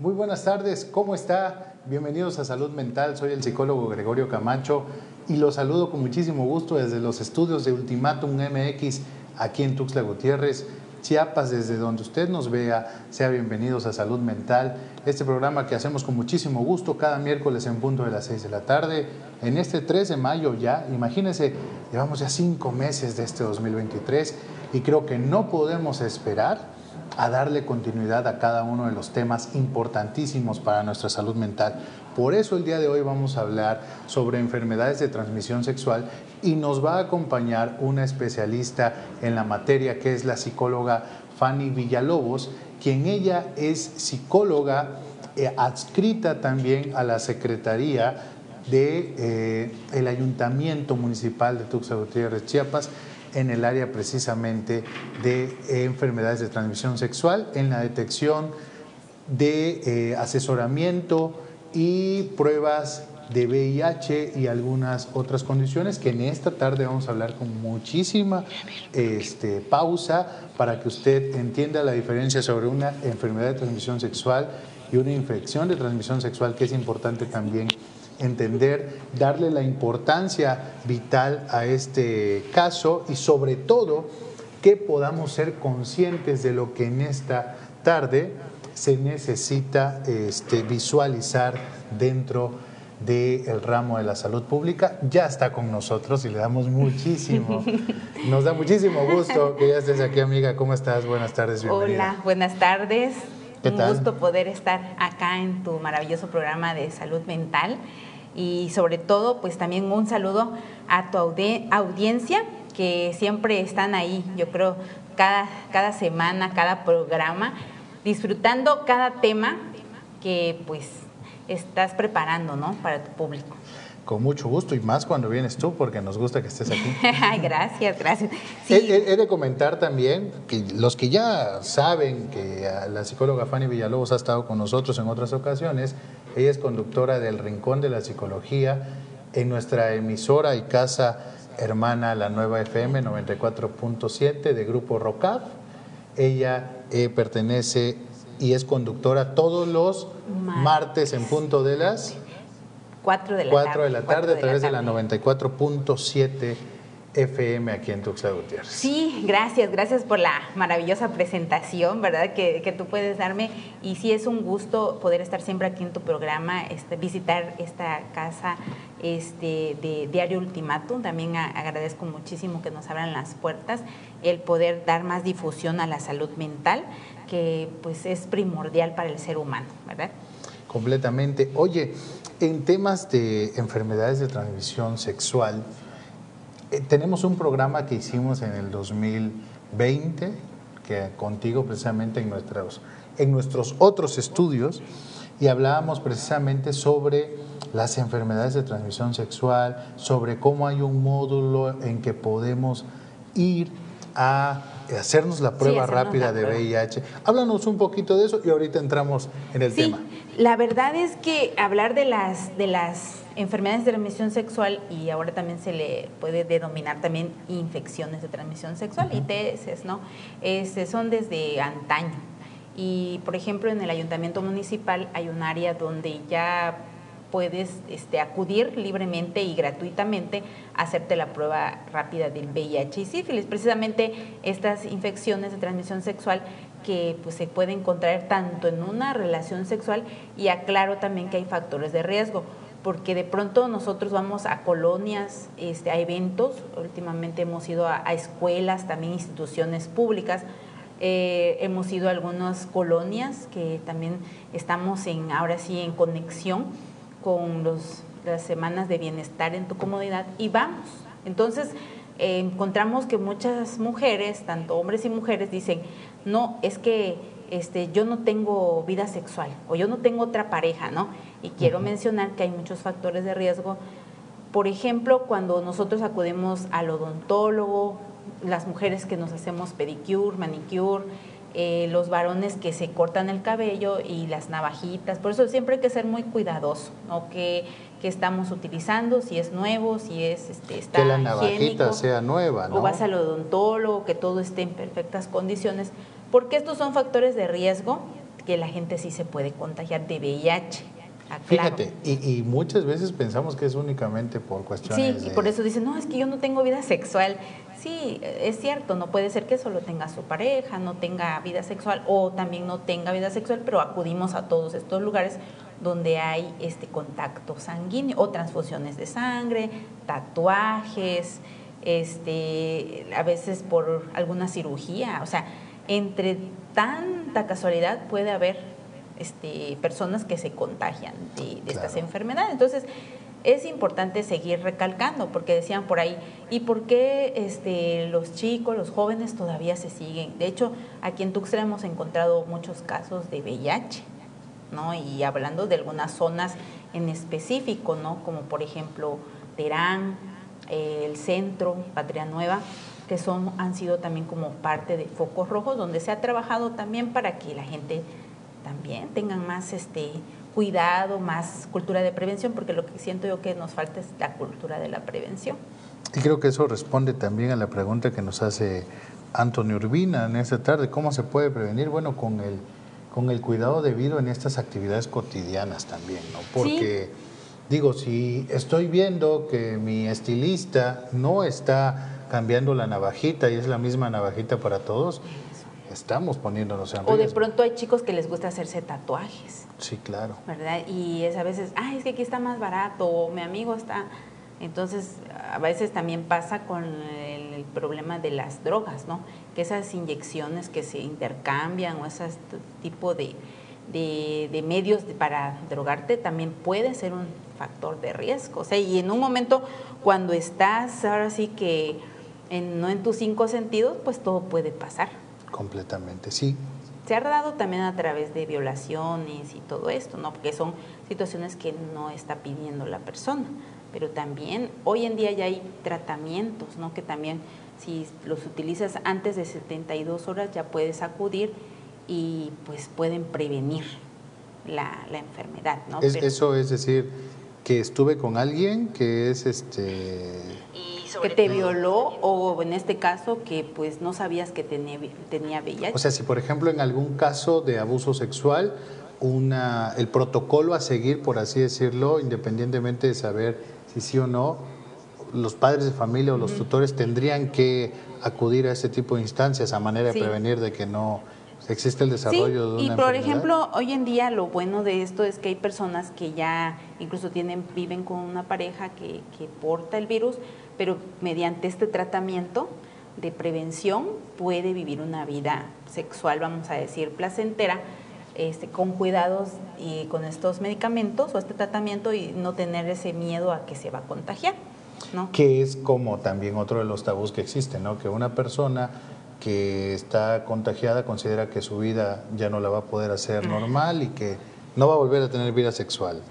Muy buenas tardes, ¿cómo está? Bienvenidos a Salud Mental, soy el psicólogo Gregorio Camacho y los saludo con muchísimo gusto desde los estudios de Ultimatum MX aquí en Tuxtla Gutiérrez. Chiapas, desde donde usted nos vea, sea bienvenidos a Salud Mental, este programa que hacemos con muchísimo gusto cada miércoles en punto de las 6 de la tarde. En este 3 de mayo ya, imagínense, llevamos ya cinco meses de este 2023 y creo que no podemos esperar a darle continuidad a cada uno de los temas importantísimos para nuestra salud mental. Por eso el día de hoy vamos a hablar sobre enfermedades de transmisión sexual y nos va a acompañar una especialista en la materia que es la psicóloga Fanny Villalobos, quien ella es psicóloga eh, adscrita también a la Secretaría de eh, el Ayuntamiento Municipal de Tuxtla Gutiérrez, Chiapas, en el área precisamente de enfermedades de transmisión sexual, en la detección de eh, asesoramiento y pruebas de VIH y algunas otras condiciones que en esta tarde vamos a hablar con muchísima este, pausa para que usted entienda la diferencia sobre una enfermedad de transmisión sexual y una infección de transmisión sexual que es importante también entender, darle la importancia vital a este caso y sobre todo que podamos ser conscientes de lo que en esta tarde se necesita este, visualizar dentro del ramo de la salud pública. Ya está con nosotros y le damos muchísimo, nos da muchísimo gusto que ya estés aquí, amiga. ¿Cómo estás? Buenas tardes, bienvenida. Hola, buenas tardes. un gusto poder estar acá en tu maravilloso programa de salud mental y sobre todo pues también un saludo a tu audiencia que siempre están ahí, yo creo, cada, cada semana, cada programa, disfrutando cada tema que pues estás preparando ¿no? para tu público. Con mucho gusto y más cuando vienes tú, porque nos gusta que estés aquí. gracias, gracias. He, de comentar también que los que ya saben que la psicóloga Fanny Villalobos ha estado con nosotros en otras ocasiones, ella es conductora del Rincón de la Psicología en nuestra emisora y casa hermana, la nueva FM 94.7 de Grupo ROCAF. Ella eh, pertenece y es conductora todos los martes, en punto de las 4 de la 4 de la tarde a través de la 94.7 FM aquí en Tuxtla Gutiérrez. Sí, gracias, gracias por la maravillosa presentación, ¿verdad? Que, que, tú puedes darme. Y sí es un gusto poder estar siempre aquí en tu programa, este, visitar esta casa este, de Diario Ultimátum. También agradezco muchísimo que nos abran las puertas, el poder dar más difusión a la salud mental, que pues es primordial para el ser humano, ¿verdad? Completamente. Oye, en temas de enfermedades de transmisión sexual, eh, tenemos un programa que hicimos en el 2020, que contigo precisamente en nuestros, en nuestros otros estudios, y hablábamos precisamente sobre las enfermedades de transmisión sexual, sobre cómo hay un módulo en que podemos ir a hacernos la prueba rápida de VIH. Háblanos un poquito de eso y ahorita entramos en el tema. La verdad es que hablar de las, de las enfermedades de transmisión sexual y ahora también se le puede denominar también infecciones de transmisión sexual, ITS, ¿no? Este, son desde antaño. Y, por ejemplo, en el ayuntamiento municipal hay un área donde ya puedes este, acudir libremente y gratuitamente a hacerte la prueba rápida del VIH y sífilis. Precisamente estas infecciones de transmisión sexual que pues, se pueden contraer tanto en una relación sexual y aclaro también que hay factores de riesgo porque de pronto nosotros vamos a colonias, este, a eventos, últimamente hemos ido a, escuelas, también instituciones públicas, eh, hemos ido a algunas colonias que también estamos en, ahora sí en conexión con las semanas de bienestar en tu comodidad y vamos. Entonces eh, encontramos que muchas mujeres, tanto hombres y mujeres, dicen, no, es que este, yo no tengo vida sexual o yo no tengo otra pareja, ¿no? Y quiero mencionar que hay muchos factores de riesgo. Por ejemplo, cuando nosotros acudimos al odontólogo, las mujeres que nos hacemos pedicure, manicure, eh, los varones que se cortan el cabello y las navajitas. Por eso siempre hay que ser muy cuidadoso, ¿no? Que, que estamos utilizando, si es nuevo, si es este, está que la navajita sea nueva, ¿no? O vas al odontólogo, que todo esté en perfectas condiciones, porque estos son factores de riesgo que la gente sí se puede contagiar de VIH. Fíjate, y, muchas veces pensamos que es únicamente por cuestiones Sí, y por eso dicen, no, es que yo no tengo vida sexual. Sí, es cierto, no puede ser que solo tenga su pareja, no tenga vida sexual o también no tenga vida sexual, pero acudimos a todos estos lugares donde hay este contacto sanguíneo o transfusiones de sangre, tatuajes, este, a veces por alguna cirugía, o sea, entre tanta casualidad puede haber este, personas que se contagian de, estas enfermedades. Entonces, es importante seguir recalcando, porque decían por ahí, ¿y por qué este, los chicos, los jóvenes todavía se siguen? De hecho, aquí en Tuxtla hemos encontrado muchos casos de VIH, ¿no? Y hablando de algunas zonas en específico, ¿no? Como por ejemplo Terán, el centro, Patria Nueva, que son, han sido también como parte de focos rojos, donde se ha trabajado también para que la gente también tengan más este cuidado, más cultura de prevención, porque lo que siento yo que nos falta es la cultura de la prevención. Y creo que eso responde también a la pregunta que nos hace Antonio Urbina en esta tarde, ¿cómo se puede prevenir? Bueno, con el, con el cuidado debido en estas actividades cotidianas también, ¿no? Porque, digo, si estoy viendo que mi estilista no está cambiando la navajita y es la misma navajita para todos, estamos poniéndonos en riesgo. O de pronto hay chicos que les gusta hacerse tatuajes. Sí, claro. ¿Verdad? Y es a veces, ay, es que aquí está más barato, o mi amigo está... Entonces, a veces también pasa con el, problema de las drogas, ¿no? Que esas inyecciones que se intercambian o ese tipo de, de, medios para drogarte también puede ser un factor de riesgo. O sea, y en un momento cuando estás ahora sí que en, no en tus cinco sentidos, pues todo puede pasar. Completamente, sí. Se ha dado también a través de violaciones y todo esto, ¿no? Porque son situaciones que no está pidiendo la persona. Pero también hoy en día ya hay tratamientos, ¿no? Que también si los utilizas antes de 72 horas ya puedes acudir y pues pueden prevenir la, enfermedad, ¿no? eso es decir, que estuve con alguien que es este que te violó o en este caso que pues no sabías que tenía, tenía VIH. O sea, si por ejemplo en algún caso de abuso sexual, una, el protocolo a seguir, por así decirlo, independientemente de saber si sí o no, los padres de familia o los tutores tendrían que acudir a este tipo de instancias a manera de prevenir de que no existe el desarrollo de una y por ejemplo hoy en día lo bueno de esto es que hay personas que ya incluso tienen viven con una pareja que, que porta el virus pero mediante este tratamiento de prevención puede vivir una vida sexual, vamos a decir, placentera, este, con cuidados y con estos medicamentos o este tratamiento y no tener ese miedo a que se va a contagiar. ¿no? Que es como también otro de los tabús que existen, ¿no? que una persona que está contagiada considera que su vida ya no la va a poder hacer normal y que no va a volver a tener vida sexual.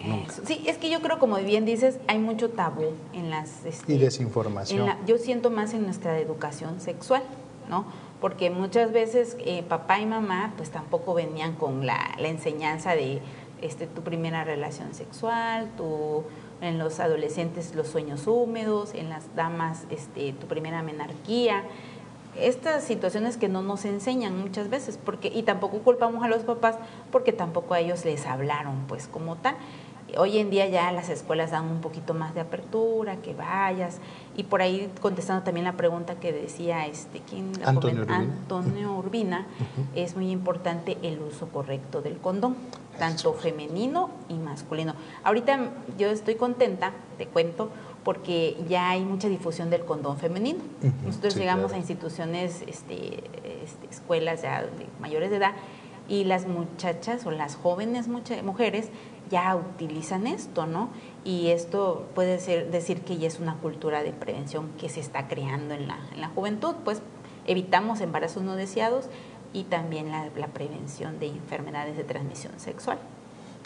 Sí, es que yo creo, como bien dices, hay mucho tabú en las... Este, y desinformación. yo siento más en nuestra educación sexual, ¿no? Porque muchas veces eh, papá y mamá pues tampoco venían con la, enseñanza de este, tu primera relación sexual, tu, en los adolescentes los sueños húmedos, en las damas este, tu primera menarquía estas situaciones que no nos enseñan muchas veces, porque y tampoco culpamos a los papás porque tampoco a ellos les hablaron pues como tal. Hoy en día ya las escuelas dan un poquito más de apertura, que vayas y por ahí contestando también la pregunta que decía este quién Antonio, Urbina. Antonio Urbina, es muy importante el uso correcto del condón, tanto femenino y masculino. Ahorita yo estoy contenta, te cuento, porque ya hay mucha difusión del condón femenino. Nosotros llegamos a instituciones, este, este, escuelas ya de mayores de edad y las muchachas o las jóvenes mujeres ya utilizan esto, ¿no? Y esto puede ser, decir que ya es una cultura de prevención que se está creando en la, en la juventud, pues evitamos embarazos no deseados y también la, la prevención de enfermedades de transmisión sexual.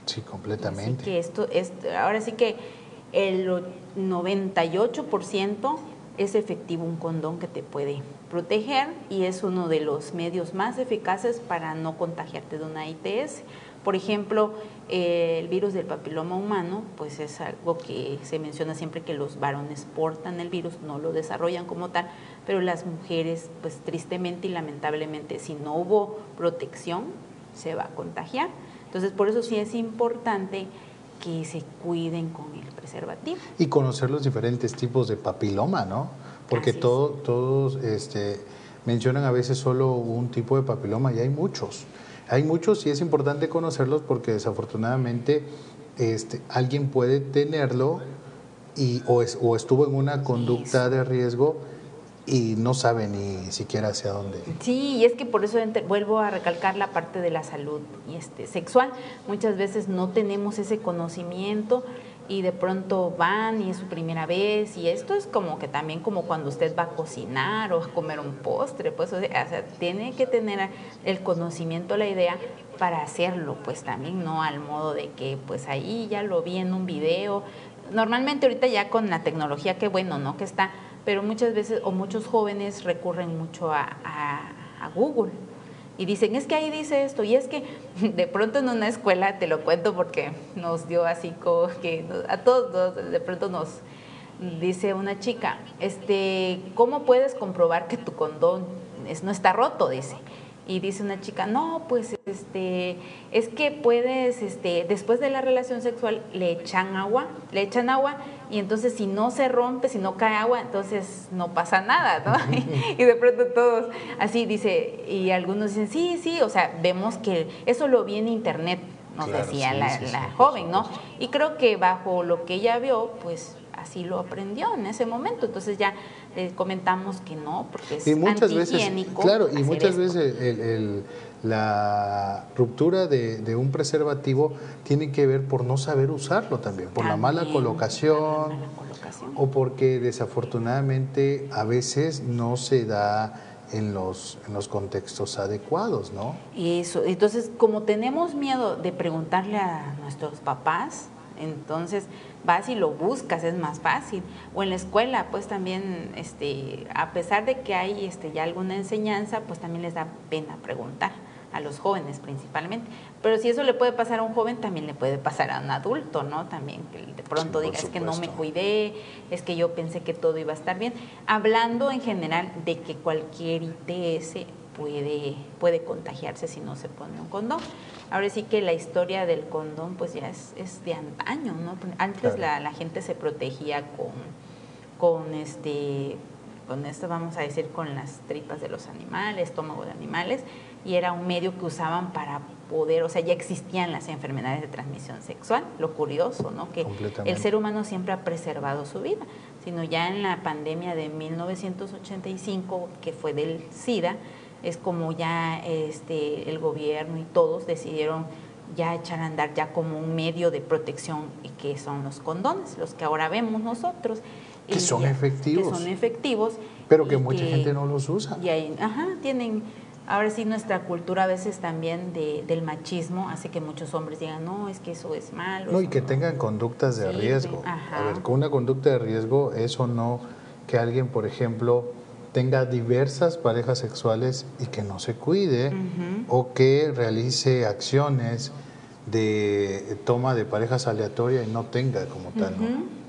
Sí, completamente. Así que esto es, ahora sí que el 98% es efectivo un condón que te puede proteger y es uno de los medios más eficaces para no contagiarte de una ITS. Por ejemplo, el virus del papiloma humano, pues es algo que se menciona siempre que los varones portan el virus, no lo desarrollan como tal, pero las mujeres, pues tristemente y lamentablemente, si no hubo protección, se va a contagiar. Entonces, por eso sí es importante que se cuiden con el preservativo. Y conocer los diferentes tipos de papiloma, ¿no? Porque todo, todos este, mencionan a veces solo un tipo de papiloma y hay muchos. Hay muchos y es importante conocerlos porque desafortunadamente este, alguien puede tenerlo y, o, o estuvo en una conducta de riesgo y no sabe ni siquiera hacia dónde. Sí, y es que por eso vuelvo a recalcar la parte de la salud este, sexual. Muchas veces no tenemos ese conocimiento y de pronto van y es su primera vez y esto es como que también como cuando usted va a cocinar o a comer un postre, pues o sea, tiene que tener el conocimiento, la idea para hacerlo, pues también no al modo de que pues ahí ya lo vi en un video. Normalmente ahorita ya con la tecnología, qué bueno, ¿no? Que está pero muchas veces o muchos jóvenes recurren mucho a, Google y dicen, es que ahí dice esto, y es que de pronto en una escuela, te lo cuento porque nos dio así como que a todos de pronto nos dice una chica, este, ¿cómo puedes comprobar que tu condón no está roto? Dice. Y dice una chica, no, pues este, es que puedes, este, después de la relación sexual le echan agua, le echan agua y entonces si no se rompe, si no cae agua, entonces no pasa nada, ¿no? y de pronto todos, así dice, y algunos dicen, sí, sí, o sea, vemos que eso lo vi en internet, nos decía la, la joven, ¿no? Y creo que bajo lo que ella vio, pues así lo aprendió en ese momento. Entonces ya le comentamos que no, porque es y muchas veces, Claro, y muchas veces la ruptura de, un preservativo tiene que ver por no saber usarlo también, por la mala colocación, o porque desafortunadamente a veces no se da en los, en los contextos adecuados, ¿no? Eso, entonces como tenemos miedo de preguntarle a nuestros papás, entonces vas y lo buscas, es más fácil. O en la escuela, pues también, este, a pesar de que hay este, ya alguna enseñanza, pues también les da pena preguntar a los jóvenes principalmente. Pero si eso le puede pasar a un joven, también le puede pasar a un adulto, ¿no? También que de pronto diga, es que no me cuidé, es que yo pensé que todo iba a estar bien. Hablando en general de que cualquier ITS puede, puede contagiarse si no se pone un condón. Ahora sí que la historia del condón pues ya es, es de antaño, ¿no? Antes la, la, gente se protegía con, con este con esto vamos a decir con las tripas de los animales, estómago de animales, y era un medio que usaban para poder, o sea, ya existían las enfermedades de transmisión sexual, lo curioso, ¿no? Que el ser humano siempre ha preservado su vida, sino ya en la pandemia de 1985, que fue del SIDA, es como ya este, el gobierno y todos decidieron ya echar a andar ya como un medio de protección y que son los condones, los que ahora vemos nosotros. Que son efectivos. Que son efectivos. Pero que mucha gente no los usa. Y ahí, ajá, tienen, ahora sí nuestra cultura a veces también de, del machismo hace que muchos hombres digan, no, es que eso es malo. No, y que tengan conductas de riesgo. A ver, con una conducta de riesgo, eso no, que alguien, por ejemplo, tenga diversas parejas sexuales y que no se cuide o que realice acciones de toma de parejas aleatorias y no tenga como tal.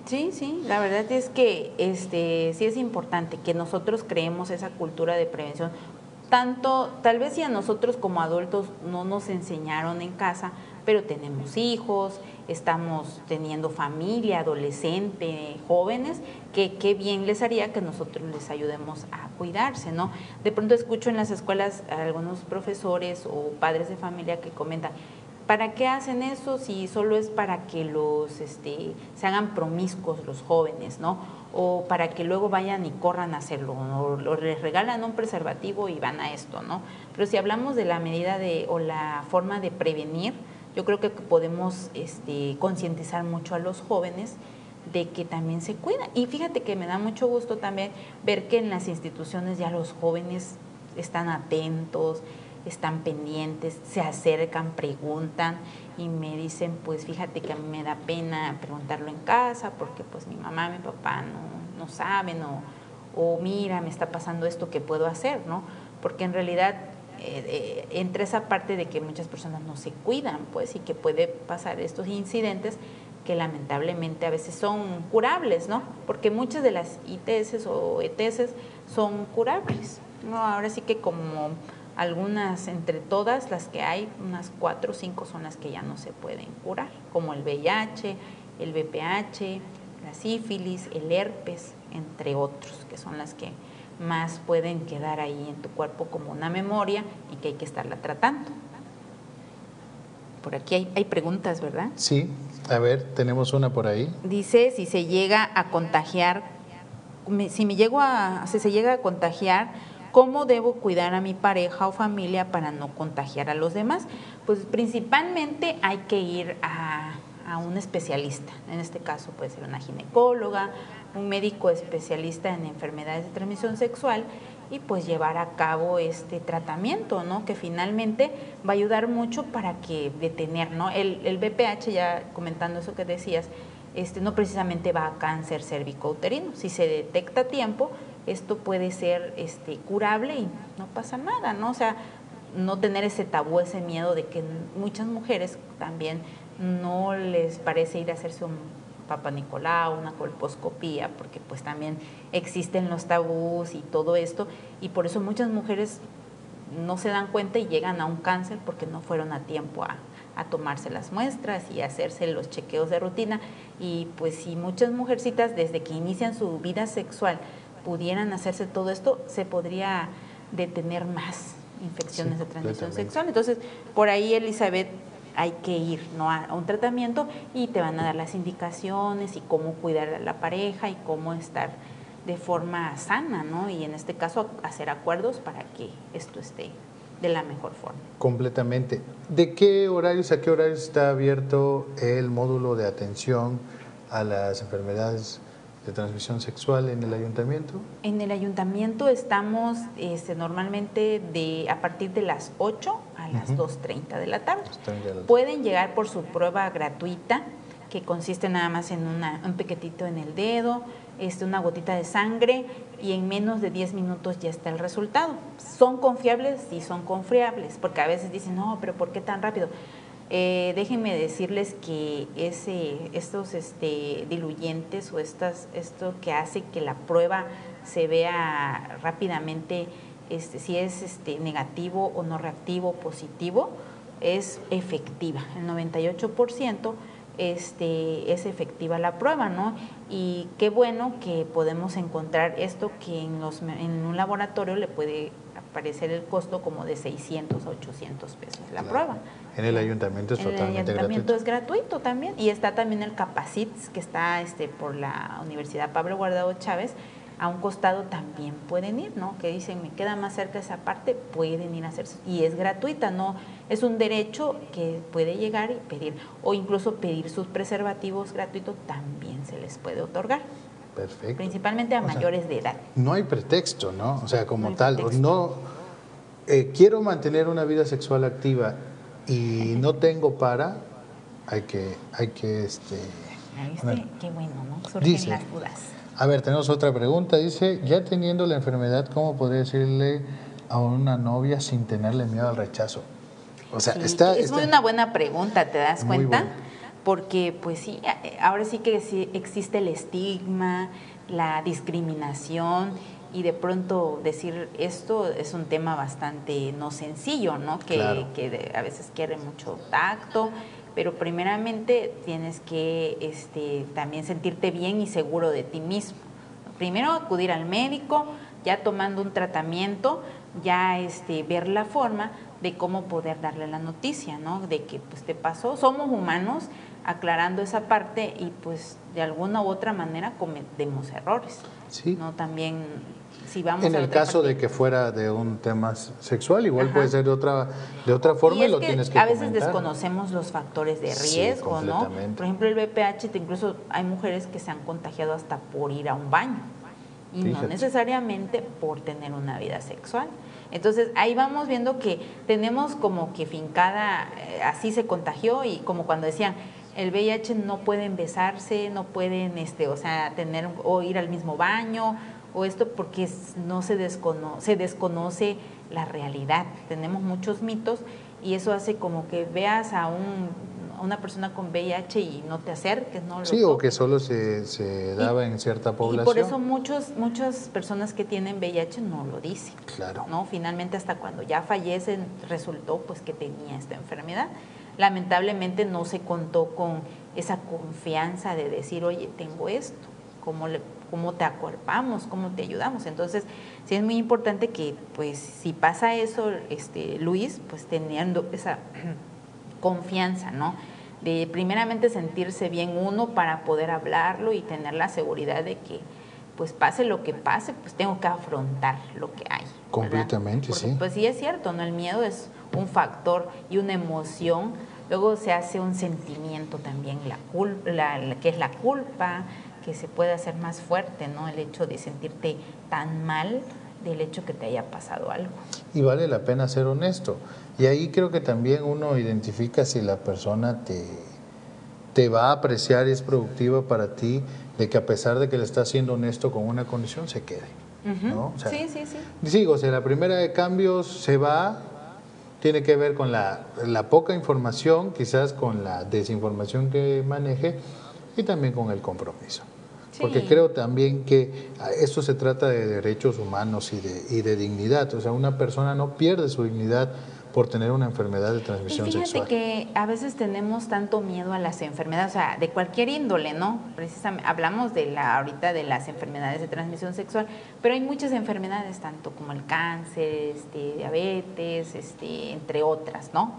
Sí, sí, la verdad es que este sí es importante que nosotros creemos esa cultura de prevención. Tanto, tal vez si a nosotros como adultos no nos enseñaron en casa, pero tenemos hijos, estamos teniendo familia, adolescente, jóvenes, que qué bien les haría que nosotros les ayudemos a cuidarse, ¿no? De pronto escucho en las escuelas a algunos profesores o padres de familia que comentan, ¿para qué hacen eso si solo es para que los este, se hagan promiscuos los jóvenes, ¿no? O para que luego vayan y corran a hacerlo, o les regalan un preservativo y van a esto, ¿no? Pero si hablamos de la medida de o la forma de prevenir, yo creo que podemos este, concientizar mucho a los jóvenes de que también se cuidan. Y fíjate que me da mucho gusto también ver que en las instituciones ya los jóvenes están atentos, están pendientes, se acercan, preguntan y me dicen, pues fíjate que a mí me da pena preguntarlo en casa porque pues mi mamá, mi papá no, no saben o, o mira, me está pasando esto, ¿qué puedo hacer? ¿no? Porque en realidad eh, entre esa parte de que muchas personas no se cuidan, pues, y que puede pasar estos incidentes que lamentablemente a veces son curables, ¿no? Porque muchas de las ITS o ETS son curables, ¿no? Ahora sí que como Algunas, entre todas las que hay, unas cuatro o cinco son las que ya no se pueden curar, como el VIH, el VPH, la sífilis, el herpes, entre otros, que son las que más pueden quedar ahí en tu cuerpo como una memoria y que hay que estarla tratando. Por aquí hay, preguntas, ¿verdad? Sí, a ver, tenemos una por ahí. Dice si se llega a contagiar, si me llego a, si se llega a contagiar, ¿cómo debo cuidar a mi pareja o familia para no contagiar a los demás? Pues principalmente hay que ir a, a un especialista. En este caso puede ser una ginecóloga, un médico especialista en enfermedades de transmisión sexual y pues llevar a cabo este tratamiento, ¿no? Que finalmente va a ayudar mucho para que detener, ¿no? El, el BPH, ya comentando eso que decías, este, no precisamente va a cáncer cervicouterino. Si se detecta a tiempo, esto puede ser este, curable y no pasa nada, ¿no? O sea, no tener ese tabú, ese miedo de que muchas mujeres también no les parece ir a hacerse un Papa Nicolau, una colposcopía, porque pues también existen los tabús y todo esto, y por eso muchas mujeres no se dan cuenta y llegan a un cáncer porque no fueron a tiempo a, a tomarse las muestras y hacerse los chequeos de rutina. Y pues si muchas mujercitas desde que inician su vida sexual pudieran hacerse todo esto, se podría detener más infecciones de transmisión sexual. Entonces, por ahí Elizabeth hay que ir ¿no? a, un tratamiento y te van a dar las indicaciones y cómo cuidar a la pareja y cómo estar de forma sana, ¿no? Y en este caso hacer acuerdos para que esto esté de la mejor forma. Completamente. ¿De qué horarios a qué horarios está abierto el módulo de atención a las enfermedades de transmisión sexual en el ayuntamiento? En el ayuntamiento estamos este, normalmente de a partir de las 8 las 2.30 de la tarde. Pueden llegar por su prueba gratuita, que consiste nada más en una, un pequetito en el dedo, este, una gotita de sangre y en menos de 10 minutos ya está el resultado. ¿Son confiables? Sí, son confiables, porque a veces dicen, no, pero ¿por qué tan rápido? Eh, déjenme decirles que ese, estos este, diluyentes o estas, esto que hace que la prueba se vea rápidamente este, si es este, negativo o no reactivo, positivo, es efectiva. El 98% este, es efectiva la prueba, ¿no? Y qué bueno que podemos encontrar esto que en, los, en un laboratorio le puede aparecer el costo como de 600 a 800 pesos la prueba. En el ayuntamiento es totalmente gratuito. El ayuntamiento es gratuito también y está también el Capacits que está este por la Universidad Pablo Guardado Chávez. A un costado también pueden ir, ¿no? Que dicen, me queda más cerca esa parte, pueden ir a hacerse. Y es gratuita, ¿no? Es un derecho que puede llegar y pedir. O incluso pedir sus preservativos gratuitos también se les puede otorgar. Perfecto. Principalmente a mayores de edad. No hay pretexto, ¿no? O sea, como tal, no eh, quiero mantener una vida sexual activa y no tengo para, hay que, hay que, este... Qué bueno, ¿no? Surgen las dudas. A ver, tenemos otra pregunta. Dice, ya teniendo la enfermedad, ¿cómo podría decirle a una novia sin tenerle miedo al rechazo? O sea, está... Es muy una buena pregunta, ¿te das cuenta? Porque, pues sí, ahora sí que sí existe el estigma, la discriminación y de pronto decir esto es un tema bastante no sencillo, ¿no? Que, que a veces quiere mucho tacto, pero primeramente tienes que este, también sentirte bien y seguro de ti mismo. Primero acudir al médico, ya tomando un tratamiento, ya este, ver la forma de cómo poder darle la noticia, ¿no? De que pues te pasó, somos humanos, aclarando esa parte y pues de alguna u otra manera cometemos errores. Sí. ¿no? También en el caso de que fuera de un tema sexual, igual puede ser de otra, de otra forma y, lo tienes que A veces desconocemos los factores de riesgo, ¿no? Por ejemplo, el VPH, incluso hay mujeres que se han contagiado hasta por ir a un baño y no necesariamente por tener una vida sexual. Entonces ahí vamos viendo que tenemos como que fincada, eh, así se contagió y como cuando decían, el VIH no pueden besarse, no pueden, este, o sea, tener o ir al mismo baño o esto porque no se desconoce, se desconoce la realidad. Tenemos muchos mitos y eso hace como que veas a un, una persona con VIH y no te acerques, ¿no? sí, o que solo se, se daba en cierta población. Y por eso muchos, muchas personas que tienen VIH no lo dicen. Claro. ¿no? Finalmente hasta cuando ya fallecen resultó pues que tenía esta enfermedad. Lamentablemente no se contó con esa confianza de decir, oye, tengo esto, ¿cómo, le, cómo te acuerpamos, cómo te ayudamos? Entonces, sí es muy importante que, pues, si pasa eso, este, Luis, pues teniendo esa confianza, ¿no? De primeramente sentirse bien uno para poder hablarlo y tener la seguridad de que, pues pase lo que pase, pues tengo que afrontar lo que hay. Completamente, sí. Pues sí es cierto, ¿no? El miedo es un factor y una emoción. Luego se hace un sentimiento también, la, culpa, la, que es la culpa, que se puede hacer más fuerte, ¿no? El hecho de sentirte tan mal del hecho que te haya pasado algo. Y vale la pena ser honesto. Y ahí creo que también uno identifica si la persona te, te va a apreciar y es productiva para ti, de que a pesar de que le estás siendo honesto con una condición, se quede. ¿no? sí, sí, sí. Digo, o sea, la primera de cambios se va, tiene que ver con la, la poca información, quizás con la desinformación que maneje y también con el compromiso. Porque creo también que esto se trata de derechos humanos y de, y de dignidad. O sea, una persona no pierde su dignidad por tener una enfermedad de transmisión y fíjate sexual. que a veces tenemos tanto miedo a las enfermedades, o sea, de cualquier índole, ¿no? Precisamente hablamos de la ahorita de las enfermedades de transmisión sexual, pero hay muchas enfermedades tanto como el cáncer, este, diabetes, este, entre otras, ¿no?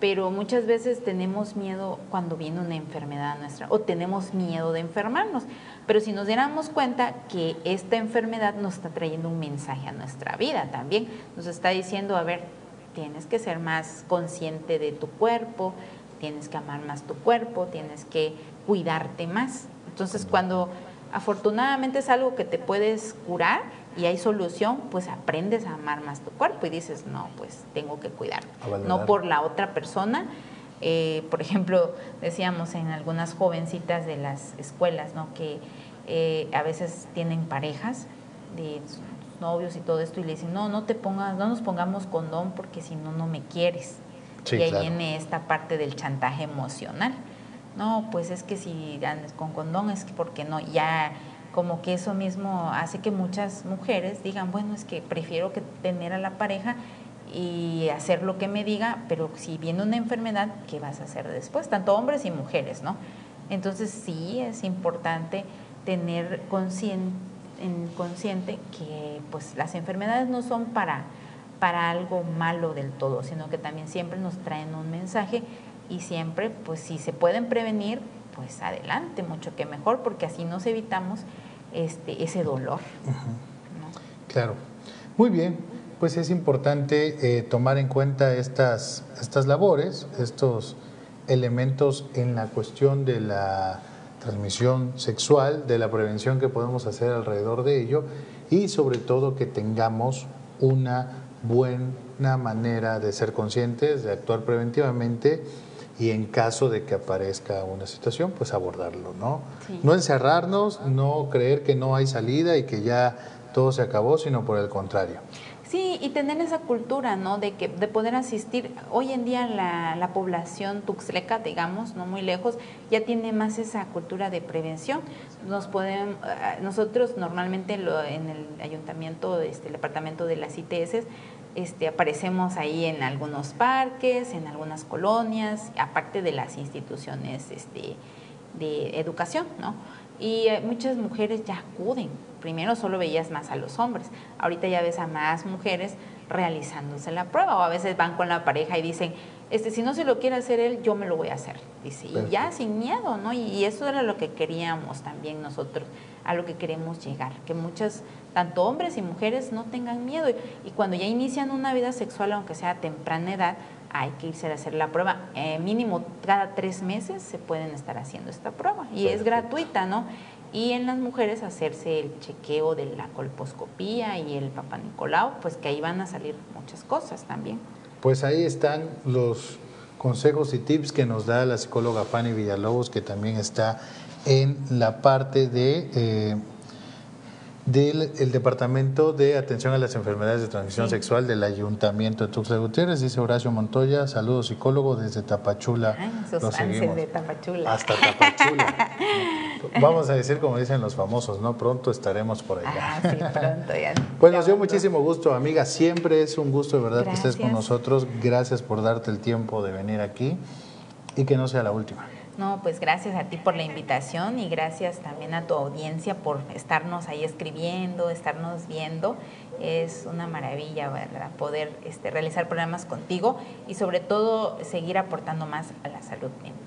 Pero muchas veces tenemos miedo cuando viene una enfermedad nuestra o tenemos miedo de enfermarnos. Pero si nos diéramos cuenta que esta enfermedad nos está trayendo un mensaje a nuestra vida también, nos está diciendo, a ver, tienes que ser más consciente de tu cuerpo, tienes que amar más tu cuerpo, tienes que cuidarte más. Entonces, cuando afortunadamente es algo que te puedes curar y hay solución, pues aprendes a amar más tu cuerpo y dices, no, pues tengo que cuidar, no por la otra persona. Eh, por ejemplo, decíamos en algunas jovencitas de las escuelas, ¿no? Que eh, a veces tienen parejas de novios y todo esto y le dicen, no, no te pongas, no nos pongamos condón porque si no, no me quieres. y ahí viene esta parte del chantaje emocional. No, pues es que si andas con condón es que porque no, ya como que eso mismo hace que muchas mujeres digan, bueno, es que prefiero que tener a la pareja y hacer lo que me diga, pero si viene una enfermedad, ¿qué vas a hacer después? Tanto hombres y mujeres, ¿no? Entonces sí es importante tener consciente en consciente que pues las enfermedades no son para, para algo malo del todo, sino que también siempre nos traen un mensaje y siempre pues si se pueden prevenir, pues adelante, mucho que mejor, porque así nos evitamos este, ese dolor. Claro. Muy bien, pues es importante eh, tomar en cuenta estas, estas labores, estos elementos en la cuestión de la transmisión sexual, de la prevención que podemos hacer alrededor de ello y sobre todo que tengamos una buena manera de ser conscientes, de actuar preventivamente y en caso de que aparezca una situación, pues abordarlo, ¿no? No encerrarnos, no creer que no hay salida y que ya todo se acabó, sino por el contrario. Sí, y tener esa cultura, ¿no? De que de poder asistir. Hoy en día la, la, población tuxleca, digamos, no muy lejos, ya tiene más esa cultura de prevención. Nos pueden, eh, nosotros normalmente lo, en el ayuntamiento, este, el departamento de las ITS, este, aparecemos ahí en algunos parques, en algunas colonias, aparte de las instituciones este, de educación, ¿no? Y eh, muchas mujeres ya acuden primero solo veías más a los hombres, ahorita ya ves a más mujeres realizándose la prueba o a veces van con la pareja y dicen, este, si no se lo quiere hacer él, yo me lo voy a hacer. Dice, y ya sin miedo, ¿no? Y, eso era lo que queríamos también nosotros, a lo que queremos llegar, que muchas, tanto hombres y mujeres, no tengan miedo. Y, cuando ya inician una vida sexual, aunque sea a temprana edad, hay que irse a hacer la prueba. Eh, mínimo cada tres meses se pueden estar haciendo esta prueba y es gratuita, ¿no? y en las mujeres hacerse el chequeo de la colposcopía y el papá Nicolau, pues que ahí van a salir muchas cosas también. Pues ahí están los consejos y tips que nos da la psicóloga Fanny Villalobos, que también está en la parte de, eh, del el Departamento de Atención a las Enfermedades de Transmisión Sexual del Ayuntamiento de Tuxtla Gutiérrez, dice Horacio Montoya, saludos psicólogo desde Tapachula. Ay, de Tapachula. Hasta Tapachula. Vamos a decir como dicen los famosos, ¿no? Pronto estaremos por allá. Ah, sí, pronto ya. Pues nos dio muchísimo gusto, amiga. Siempre es un gusto de verdad que estés con nosotros. Gracias por darte el tiempo de venir aquí y que no sea la última. No, pues gracias a ti por la invitación y gracias también a tu audiencia por estarnos ahí escribiendo, estarnos viendo. Es una maravilla, ¿verdad? Poder este, realizar programas contigo y sobre todo seguir aportando más a la salud mental.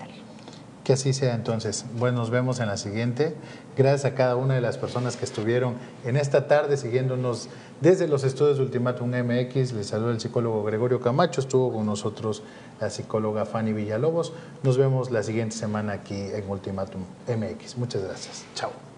Que así sea entonces. Bueno, nos vemos en la siguiente. Gracias a cada una de las personas que estuvieron en esta tarde siguiéndonos desde los estudios de Ultimatum MX. Les saluda el psicólogo Gregorio Camacho. Estuvo con nosotros la psicóloga Fanny Villalobos. Nos vemos la siguiente semana aquí en Ultimatum MX. Muchas gracias. Chao.